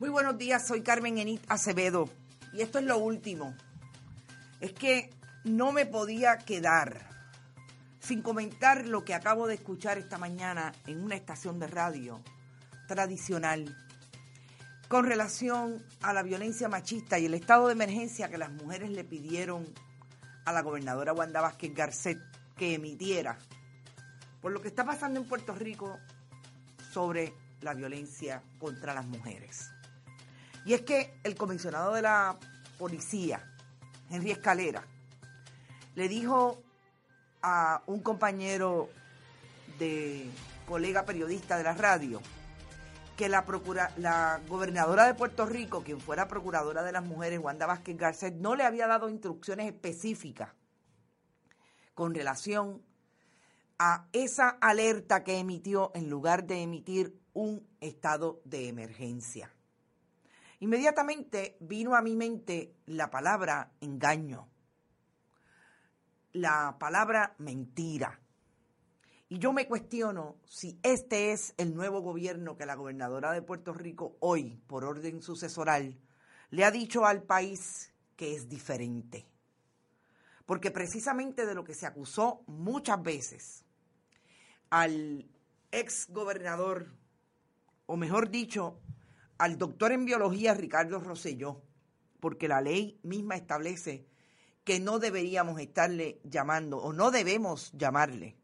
Muy buenos días, soy Carmen Enit Acevedo y esto es lo último. Es que no me podía quedar sin comentar lo que acabo de escuchar esta mañana en una estación de radio tradicional con relación a la violencia machista y el estado de emergencia que las mujeres le pidieron a la gobernadora Wanda Vázquez Garcet que emitiera por lo que está pasando en Puerto Rico sobre la violencia contra las mujeres. Y es que el comisionado de la policía, Henry Escalera, le dijo a un compañero de colega periodista de la radio que la, procura, la gobernadora de Puerto Rico, quien fuera procuradora de las mujeres, Wanda Vázquez Garcet, no le había dado instrucciones específicas con relación a esa alerta que emitió en lugar de emitir un estado de emergencia. Inmediatamente vino a mi mente la palabra engaño, la palabra mentira. Y yo me cuestiono si este es el nuevo gobierno que la gobernadora de Puerto Rico hoy, por orden sucesoral, le ha dicho al país que es diferente. Porque precisamente de lo que se acusó muchas veces al ex gobernador, o mejor dicho, al doctor en biología Ricardo Rosselló, porque la ley misma establece que no deberíamos estarle llamando o no debemos llamarle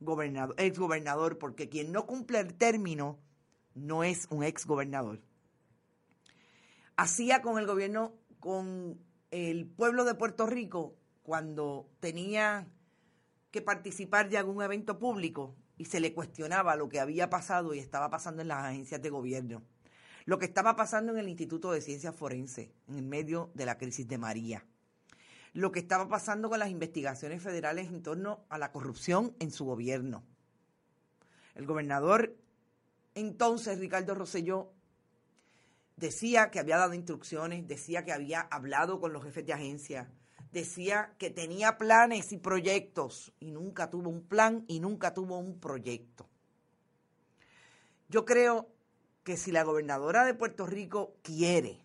gobernador, ex gobernador, porque quien no cumple el término no es un ex gobernador. Hacía con el gobierno, con el pueblo de Puerto Rico, cuando tenía que participar de algún evento público y se le cuestionaba lo que había pasado y estaba pasando en las agencias de gobierno lo que estaba pasando en el Instituto de Ciencias Forense en medio de la crisis de María, lo que estaba pasando con las investigaciones federales en torno a la corrupción en su gobierno. El gobernador entonces, Ricardo Rosselló, decía que había dado instrucciones, decía que había hablado con los jefes de agencia, decía que tenía planes y proyectos y nunca tuvo un plan y nunca tuvo un proyecto. Yo creo que si la gobernadora de Puerto Rico quiere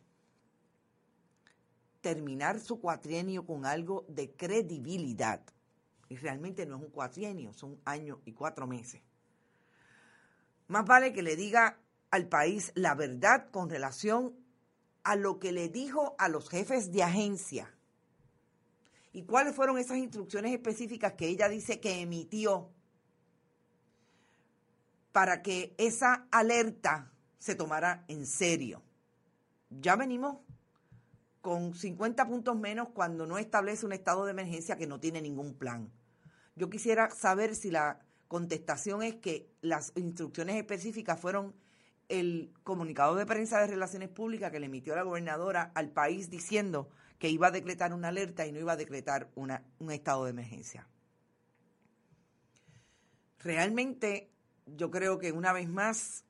terminar su cuatrienio con algo de credibilidad, y realmente no es un cuatrienio, son año y cuatro meses, más vale que le diga al país la verdad con relación a lo que le dijo a los jefes de agencia. ¿Y cuáles fueron esas instrucciones específicas que ella dice que emitió para que esa alerta se tomara en serio. Ya venimos con 50 puntos menos cuando no establece un estado de emergencia que no tiene ningún plan. Yo quisiera saber si la contestación es que las instrucciones específicas fueron el comunicado de prensa de Relaciones Públicas que le emitió la gobernadora al país diciendo que iba a decretar una alerta y no iba a decretar una, un estado de emergencia. Realmente yo creo que una vez más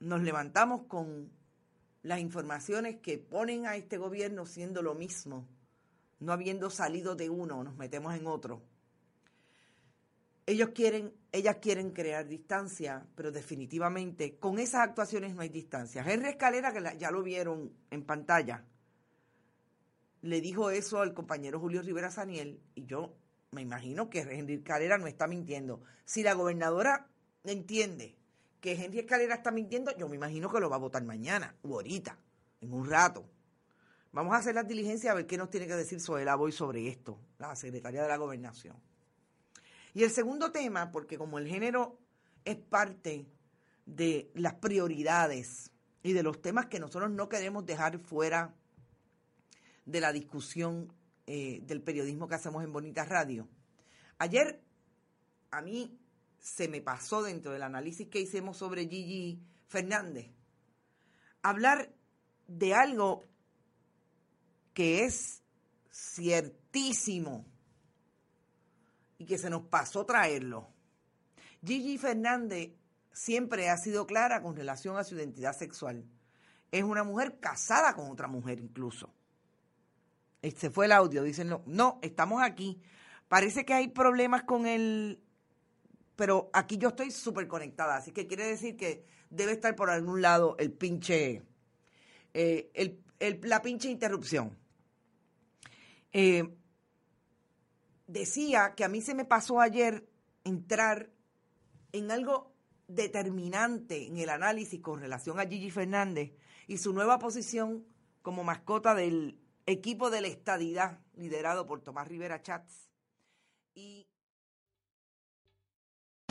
nos levantamos con las informaciones que ponen a este gobierno siendo lo mismo, no habiendo salido de uno, nos metemos en otro. Ellos quieren, ellas quieren crear distancia, pero definitivamente con esas actuaciones no hay distancia. Henry Escalera, que ya lo vieron en pantalla, le dijo eso al compañero Julio Rivera Saniel, y yo me imagino que Henry Escalera no está mintiendo. Si la gobernadora entiende que Henry Escalera está mintiendo, yo me imagino que lo va a votar mañana o ahorita, en un rato. Vamos a hacer la diligencia a ver qué nos tiene que decir Soela Boy sobre esto, la secretaria de la gobernación. Y el segundo tema, porque como el género es parte de las prioridades y de los temas que nosotros no queremos dejar fuera de la discusión eh, del periodismo que hacemos en Bonita Radio. Ayer a mí se me pasó dentro del análisis que hicimos sobre Gigi Fernández hablar de algo que es ciertísimo y que se nos pasó traerlo. Gigi Fernández siempre ha sido clara con relación a su identidad sexual. Es una mujer casada con otra mujer incluso. Se fue el audio, dicen, no, no, estamos aquí. Parece que hay problemas con el, pero aquí yo estoy súper conectada, así que quiere decir que debe estar por algún lado el pinche, eh, el, la pinche interrupción. Eh, decía que a mí se me pasó ayer entrar en algo determinante en el análisis con relación a Gigi Fernández y su nueva posición como mascota del equipo de la estadidad liderado por Tomás Rivera Chats. Y